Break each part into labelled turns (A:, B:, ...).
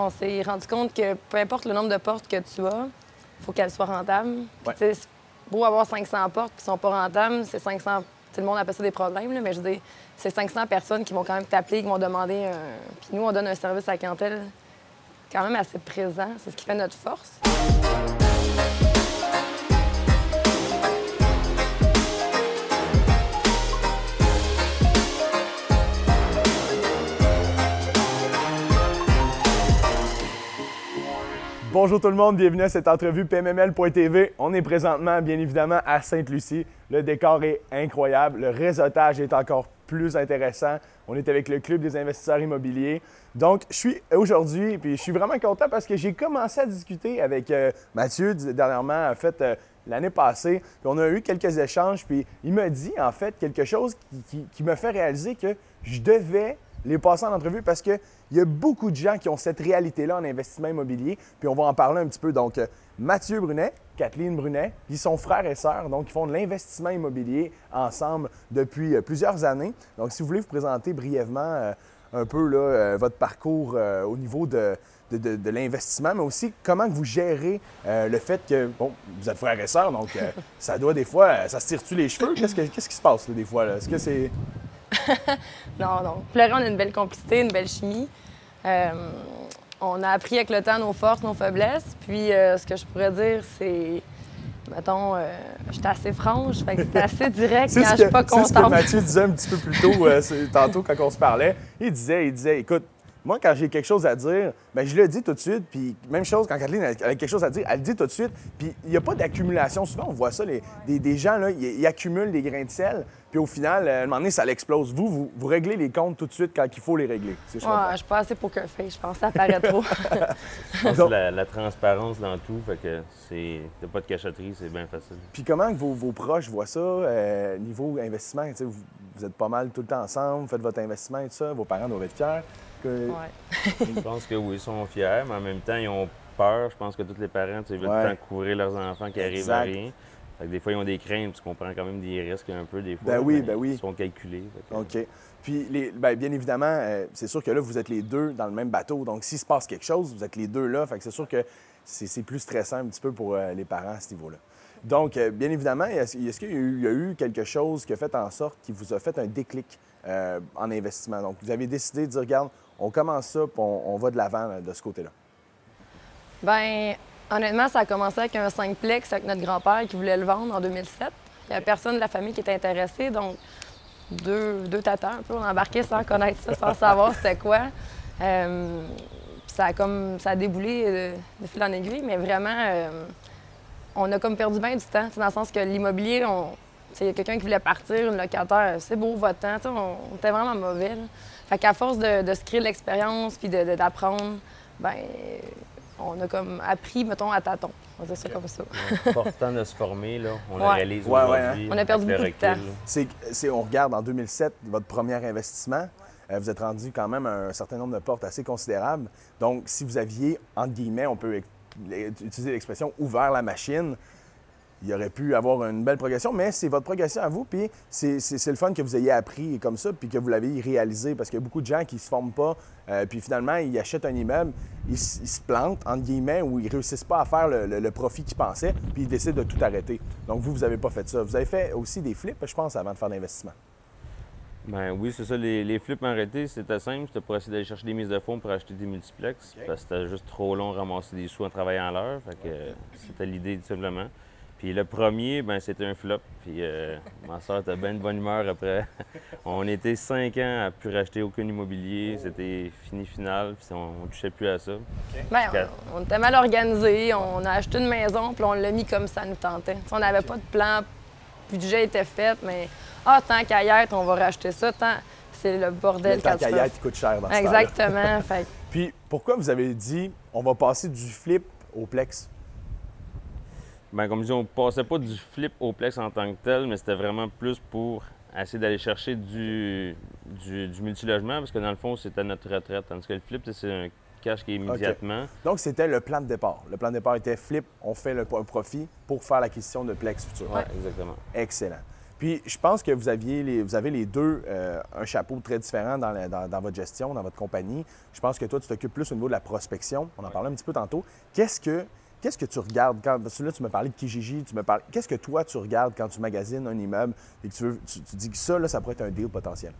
A: On s'est rendu compte que peu importe le nombre de portes que tu as, il faut qu'elles soient rentables.
B: Ouais.
A: C'est beau avoir 500 portes qui sont pas rentables, c'est 500. tout le monde appelle ça des problèmes, là, mais je dire, c'est 500 personnes qui vont quand même t'appeler, qui vont demander un. Puis nous, on donne un service à la clientèle quand même assez présent. C'est ce qui fait notre force.
B: Bonjour tout le monde, bienvenue à cette entrevue PMML.tv. On est présentement, bien évidemment, à Sainte-Lucie. Le décor est incroyable, le réseautage est encore plus intéressant. On est avec le Club des investisseurs immobiliers. Donc, je suis aujourd'hui, puis je suis vraiment content parce que j'ai commencé à discuter avec euh, Mathieu dernièrement, en fait, euh, l'année passée. On a eu quelques échanges, puis il m'a dit, en fait, quelque chose qui, qui- qui me fait réaliser que je devais les passer en entrevue parce qu'il y a beaucoup de gens qui ont cette réalité-là en investissement immobilier. Puis on va en parler un petit peu. Donc, Mathieu Brunet, Kathleen Brunet, ils sont frères et sœurs. Donc, ils font de l'investissement immobilier ensemble depuis euh, plusieurs années. Donc, si vous voulez vous présenter brièvement euh, un peu là, euh, votre parcours euh, au niveau de, de- de- de l'investissement, mais aussi comment vous gérez euh, le fait que, bon, vous êtes frères et sœurs, donc euh, ça doit des fois, ça se tire-tu les cheveux? Qu'est-ce, que- qu'est-ce qui se passe là, des fois? là? Est-ce que c'est...
A: Non, non. Fleury, on a une belle complicité, une belle chimie. Euh, on a appris avec le temps nos forces, nos faiblesses. Puis, euh, ce que je pourrais dire, c'est. Mettons, euh, j'étais assez franche, fait que c'était assez direct quand je suis pas
B: c'est ce que
A: contente.
B: Mathieu disait un petit peu plus tôt, tantôt, quand on se parlait. Il disait, il disait, écoute, moi, quand j'ai quelque chose à dire, ben, je le dis tout de suite. Puis même chose, quand Kathleen a a quelque chose à dire, elle le dit tout de suite. Puis il n'y a pas d'accumulation. Souvent, on voit ça, les- des, des gens, là, ils, ils accumulent des grains de sel. Puis au final, euh, à un moment donné, ça l'explose. Vous, vous, vous réglez les comptes tout de suite quand il faut les régler. si je
A: Ouais, je suis pas assez poker face, je pense que ça paraît trop.
C: Je pense que c'est la, la transparence dans tout, fait que c'est. T'as pas de cachotterie, c'est bien facile.
B: Puis comment que vos, vos proches voient ça, euh, niveau investissement? vous êtes pas mal tout le temps ensemble, vous faites votre investissement et tout ça. Vos parents doivent être fiers. Que...
A: Ouais.
C: Je pense que oui, ils sont fiers, mais en même temps, ils ont peur. Je pense que tous les parents, tu sais, veulent
B: Ouais.
C: couvrir leurs enfants qui arrivent à rien. Fait que des fois, ils ont des craintes, tu comprends quand même des risques un peu, des fois.
B: Ben oui, ben oui.
C: Ils sont calculés. que-
B: OK. Puis, les, ben, bien évidemment, euh, c'est sûr que là, vous êtes les deux dans le même bateau. Donc, s'il se passe quelque chose, vous êtes les deux là. Fait que c'est sûr que c'est plus stressant un petit peu pour euh, les parents à ce niveau-là. Donc, euh, bien évidemment, est-ce qu'il y, a eu- il y a eu quelque chose qui a fait en sorte qui vous a fait un déclic euh, en investissement? Donc, vous avez décidé de dire, regarde, on commence ça, puis on, va de l'avant là, de ce côté-là.
A: Ben, honnêtement, ça a commencé avec un 5plex avec notre grand-père qui voulait le vendre en 2007. Il n'y avait personne de la famille qui était intéressé, donc deux, deux tatas un peu. Sans connaître ça, sans savoir c'était quoi. Euh, ça a comme ça a déboulé euh, de fil en aiguille, mais vraiment, euh, on a comme perdu bien du temps, sais, dans le sens que l'immobilier, on. Il y a quelqu'un qui voulait partir, une locataire, c'est beau votre temps, on, on était vraiment mauvais. là. Fait qu'à force de, de se créer de l'expérience puis de- de- d'apprendre, ben on a comme appris, mettons, à tâtons. On va dire ça comme ça.
C: C'est important de se former, là. On le
A: Ouais.
C: réalise
B: Ouais, ouais,
C: aujourd'hui.
A: hein. On a perdu
C: le
A: beaucoup de
C: recul,
A: temps.
C: là.
B: C'est, c'est- on regarde en 2007 votre premier investissement. Euh, vous êtes rendu quand même à un certain nombre de portes assez considérable. Donc, si vous aviez, entre guillemets, on peut utiliser l'expression ouvert la machine, il aurait pu avoir une belle progression, mais c'est votre progression à vous, puis c'est, le fun que vous ayez appris comme ça, puis que vous l'avez réalisé, parce qu'il y a beaucoup de gens qui ne se forment pas, euh, puis finalement, ils achètent un immeuble, ils, ils se plantent, entre guillemets, ou ils réussissent pas à faire le, le- le profit qu'ils pensaient, puis ils décident de tout arrêter. Donc, vous, vous n'avez pas fait ça. Vous avez fait aussi des flips, je pense, avant de faire l'investissement.
C: Ben oui, c'est ça. Les, les flips arrêtés, c'était simple. C'était pour essayer d'aller chercher des mises de fonds pour acheter des multiplex. Parce que c'était juste trop long de ramasser des sous en travaillant à l'heure. Fait que c'était l'idée, tout simplement. Puis le premier, ben c'était un flop. Puis euh, ma soeur était bien de bonne humeur après. on était cinq ans à plus racheter aucun immobilier. C'était fini final. Puis on, on touchait plus à ça.
A: Ben, on, on était mal organisés, on a acheté une maison, puis on l'a mis comme ça nous tentait. On n'avait pas de plan, le budget était fait, mais ah, tant qu'à y être, on va racheter ça, tant. C'est le bordel quand tu
B: qu'à y
A: fais-
B: être, il coûte cher dans ce.
A: Exactement. fait
B: Puis, pourquoi vous avez dit, on va passer du flip au plex?
C: Ben, comme je dis, on passait pas du flip au plex en tant que tel, mais c'était vraiment plus pour essayer d'aller chercher du, du, du multilogement, parce que dans le fond, c'était notre retraite. Tandis que le flip, c'est un cash qui est immédiatement.
B: Donc, c'était le plan de départ. Le plan de départ était flip, on fait le, un profit pour faire l'acquisition de plex futur.
C: Ouais, exactement.
B: Excellent. Puis je pense que vous, aviez les, vous avez les deux euh, un chapeau très différent dans, la- dans- dans votre gestion, dans votre compagnie. Je pense que toi, tu t'occupes plus au niveau de la prospection. On en parlait un petit peu tantôt. Qu'est-ce que, qu'est-ce que tu regardes quand. Parce que là, tu me parlais de Kijiji, tu me parlais. Qu'est-ce que toi, tu regardes quand tu magasines un immeuble et que tu, veux, tu, tu dis que ça, là, ça pourrait être un deal potentiel?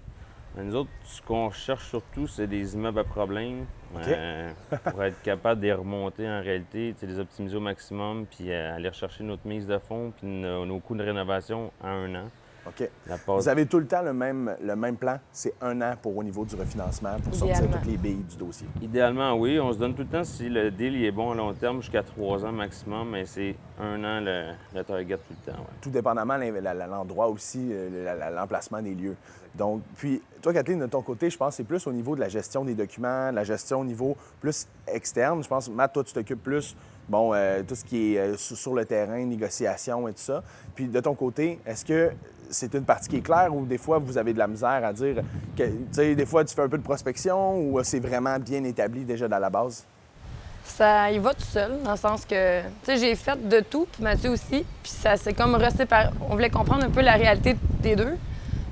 C: Nous autres, ce qu'on cherche surtout, c'est des immeubles à problème euh, pour être capable de les remonter en réalité, les optimiser au maximum, puis euh, aller rechercher notre mise de fonds, puis nos, nos coûts de rénovation en un an.
B: OK? Vous avez tout le temps le même, le même plan? C'est un an pour au niveau du refinancement pour sortir
A: Idéalement.
B: toutes les billes du dossier?
C: Idéalement, oui. On se donne tout le temps si le deal il est bon à long terme, jusqu'à trois ans maximum, mais c'est un an le, le target tout le temps. ouais.
B: tout dépendamment de l'endroit aussi, euh, la- la- l'emplacement des lieux. Donc, puis, toi, Kathleen, de ton côté, je pense que c'est plus au niveau de la gestion des documents, de la gestion au niveau plus externe. Je pense, Matt, toi, tu t'occupes plus, bon, euh, tout ce qui est euh, sur, le terrain, négociation et tout ça. Puis, de ton côté, est-ce que c'est une partie qui est claire ou des fois, vous avez de la misère à dire tu sais, des fois, tu fais un peu de prospection ou c'est vraiment bien établi déjà dans la base?
A: Ça y va tout seul, dans le sens que, tu sais, j'ai fait de tout, puis Mathieu aussi, puis ça s'est comme reséparé. On voulait comprendre un peu la réalité des deux.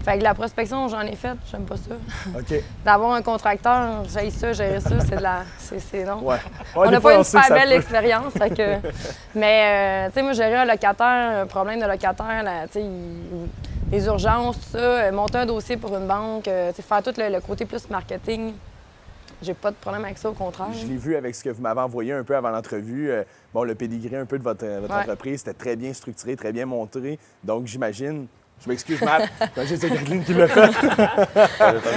A: Fait que la prospection, j'en ai fait, j'aime pas ça.
B: OK.
A: D'avoir un contracteur, j'ai ça, gérer ça, c'est de la. C'est, non.
B: Ouais.
A: on n'a pas une super belle expérience. fait que... Mais, euh, tu sais, moi, gérer un locataire, un problème de locataire, là, tu sais, il- les urgences, tout ça, euh, monter un dossier pour une banque, euh, tu sais, faire tout le, le côté plus marketing, j'ai pas de problème avec ça, au contraire.
B: Je l'ai vu avec ce que vous m'avez envoyé un peu avant l'entrevue. Bon, le pédigré un peu de votre, votre
A: Ouais.
B: entreprise, c'était très bien structuré, très bien montré. Donc, j'imagine, je m'excuse, Matt, que c'est Kathleen qui l'a fait.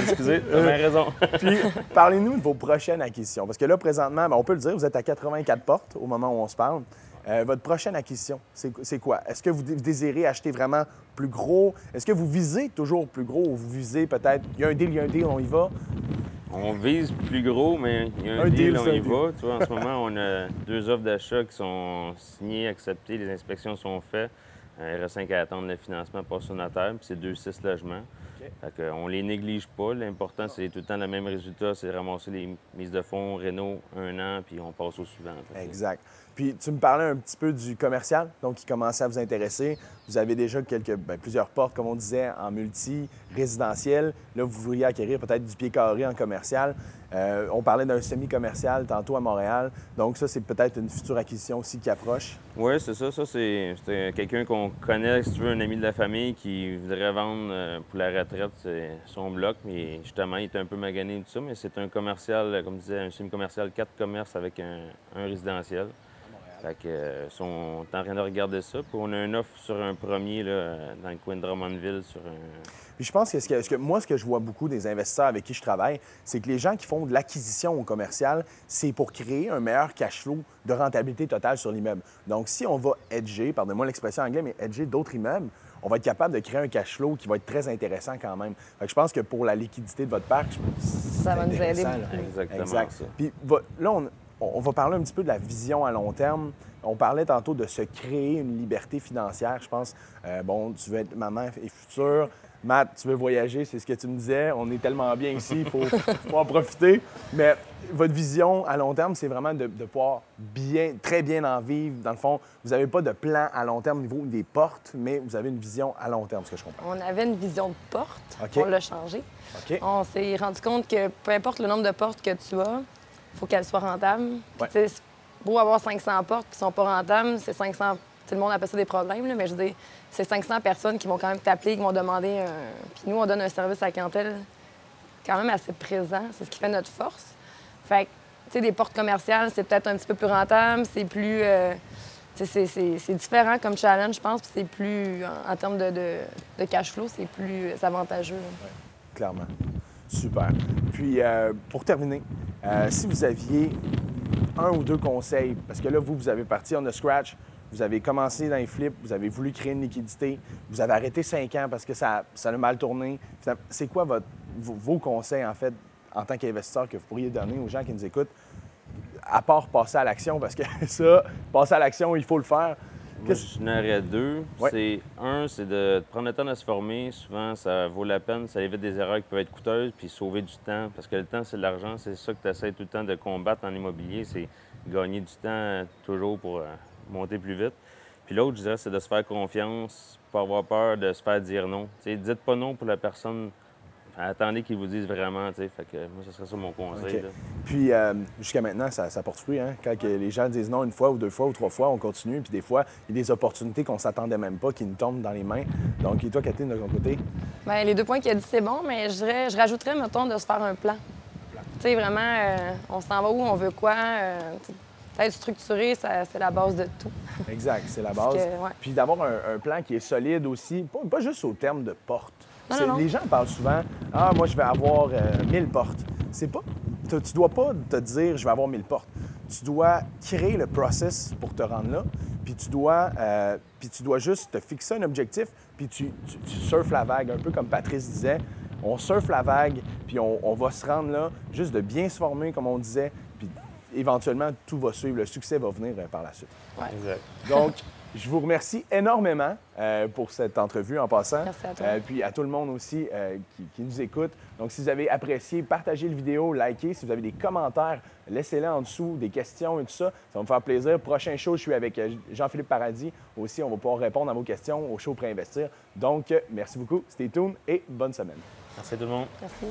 C: Excusez, t'as bien raison.
B: Puis, parlez-nous de vos prochaines acquisitions. Parce que là, présentement, ben, on peut le dire, vous êtes à 84 portes au moment où on se parle. Euh, votre prochaine acquisition, c'est quoi? Est-ce que vous dé- désirez acheter vraiment plus gros? Est-ce que vous visez toujours plus gros ou vous visez peut-être, il y a un deal, il y a un deal, on y va?
C: On vise plus gros, mais il y a un,
B: Un deal,
C: deal, on y
B: deal.
C: va. Tu vois, en ce moment, on a deux offres d'achat qui sont signées, acceptées, les inspections sont faites. Il reste 5 à attendre le financement passe au notaire, puis c'est deux, six logements. Que, on les néglige pas. L'important, c'est tout le temps le même résultat, c'est ramasser les mises de fonds, Renault, un an, puis on passe au suivant.
B: Exact. Puis tu me parlais un petit peu du commercial, donc qui commençait à vous intéresser. Vous avez déjà quelques, ben, plusieurs portes, comme on disait, en multi-résidentiel. Là, vous vouliez acquérir peut-être du pied carré en commercial. Euh, on parlait d'un semi-commercial tantôt à Montréal. Donc ça, c'est peut-être une future acquisition aussi qui approche.
C: Oui, c'est ça. Ça, c'est c'est quelqu'un qu'on connaît, si tu veux, un ami de la famille qui voudrait vendre euh, pour la retraite c'est son bloc. Mais justement, il était un peu magané tout ça, mais c'est un commercial, euh, comme je disais, un semi-commercial, quatre commerces avec un, un résidentiel. Fait que, euh, ils sont en train de regarder ça. Puis on a une offre sur un premier là, dans le coin de Drummondville sur un.
B: Puis je pense que, ce que, ce que- moi, ce que je vois beaucoup des investisseurs avec qui je travaille, c'est que les gens qui font de l'acquisition au commercial, c'est pour créer un meilleur cash flow de rentabilité totale sur l'immeuble. Donc, si on va edger, pardonnez-moi l'expression anglaise, mais edger d'autres immeubles, on va être capable de créer un cash flow qui va être très intéressant quand même. Fait que je pense que pour la liquidité de votre parc,
A: Ça va nous aider beaucoup.
C: Exactement
B: Exact.
C: ça.
B: Puis là, on, on va parler un petit peu de la vision à long terme. On parlait tantôt de se créer une liberté financière, je pense. Euh, bon, tu veux être maman et future. Matt, tu veux voyager, c'est ce que tu me disais. On est tellement bien ici, il faut, faut en profiter. Mais votre vision à long terme, c'est vraiment de, de pouvoir bien, très bien en vivre. Dans le fond, vous n'avez pas de plan à long terme au niveau des portes, mais vous avez une vision à long terme, ce que je comprends.
A: On avait une vision de porte, on l'a changé.
B: OK?
A: On s'est rendu compte que peu importe le nombre de portes que tu as, il faut qu'elles soient rentables. Puis,
B: Ouais.
A: c'est beau avoir 500 portes qui sont pas rentables, c'est 500. Tout le monde appelle ça des problèmes, là, mais je dire, c'est 500 personnes qui vont quand même t'appeler, qui vont demander un. Puis nous, on donne un service à la clientèle quand même assez présent. C'est ce qui fait notre force. Fait que, tu sais, des portes commerciales, c'est peut-être un petit peu plus rentable, c'est plus. euh, c'est- différent comme challenge, je pense, puis c'est plus, en, termes de, de- cash flow, c'est plus avantageux. là.
B: Clairement. Super. Puis, euh, pour terminer, euh, si vous aviez un ou deux conseils, parce que là, vous, vous avez parti on the scratch, vous avez commencé dans les flips, vous avez voulu créer une liquidité, vous avez arrêté cinq ans parce que ça, ça a mal tourné. C'est quoi votre- vos, conseils, en fait, en tant qu'investisseur, que vous pourriez donner aux gens qui nous écoutent, à part passer à l'action, parce que ça, passer à l'action, il faut le faire.
C: Moi, je n'aurais deux.
B: Ouais.
C: C'est un, c'est de prendre le temps de se former. Souvent, ça vaut la peine. Ça évite des erreurs qui peuvent être coûteuses, puis sauver du temps. Parce que le temps, c'est de l'argent. C'est ça que tu essaies tout le temps de combattre en immobilier. C'est gagner du temps toujours pour euh, monter plus vite. Puis l'autre, je dirais, c'est de se faire confiance, pas avoir peur de se faire dire non. Tu sais, dites pas non pour la personne. Attendez qu'ils vous disent vraiment, tu sais. Fait que moi, ce serait ça mon conseil. Là.
B: Puis euh, jusqu'à maintenant, ça, ça porte fruit. Hein? Quand que les gens disent non une fois ou deux fois ou trois fois, on continue. Puis des fois, il y a des opportunités qu'on s'attendait même pas qui nous tombent dans les mains. Donc, et toi, Catherine, de ton côté?
A: Ben, les deux points qu'il a dit, c'est bon, mais je, dirais, je rajouterais, mettons, de se faire un plan. Tu sais, vraiment, euh, on s'en va où, on veut quoi. euh, être structuré, c'est la base de tout.
B: Exact, c'est la base.
A: que, ouais.
B: Puis d'avoir un, un plan qui est solide aussi, pas, pas juste au terme de porte.
A: Non,
B: C'est-
A: non, non.
B: Les gens parlent souvent Ah, moi, je vais avoir euh, 1000 portes. C'est pas. Tu dois pas te dire je vais avoir 1000 portes. Tu dois créer le process pour te rendre là. Puis tu dois, euh, puis tu dois juste te fixer un objectif, puis tu, tu, tu surfes la vague, un peu comme Patrice disait. On surfe la vague, puis on, on va se rendre là, juste de bien se former, comme on disait, éventuellement, tout va suivre. Le succès va venir euh, par la suite.
C: Exact.
B: Donc, je vous remercie énormément euh, pour cette entrevue en passant.
A: Merci à toi.
B: Euh, puis à tout le monde aussi euh, qui, qui nous écoute. Donc, si vous avez apprécié, partagez le vidéo, likez. Si vous avez des commentaires, laissez-les en dessous, des questions et tout ça. Ça va me faire plaisir. Prochain show, je suis avec Jean-Philippe Paradis. Aussi, on va pouvoir répondre à vos questions au show Préinvestir. Donc, merci beaucoup. Stay tuned et bonne semaine.
C: Merci à tout le monde.
A: Merci.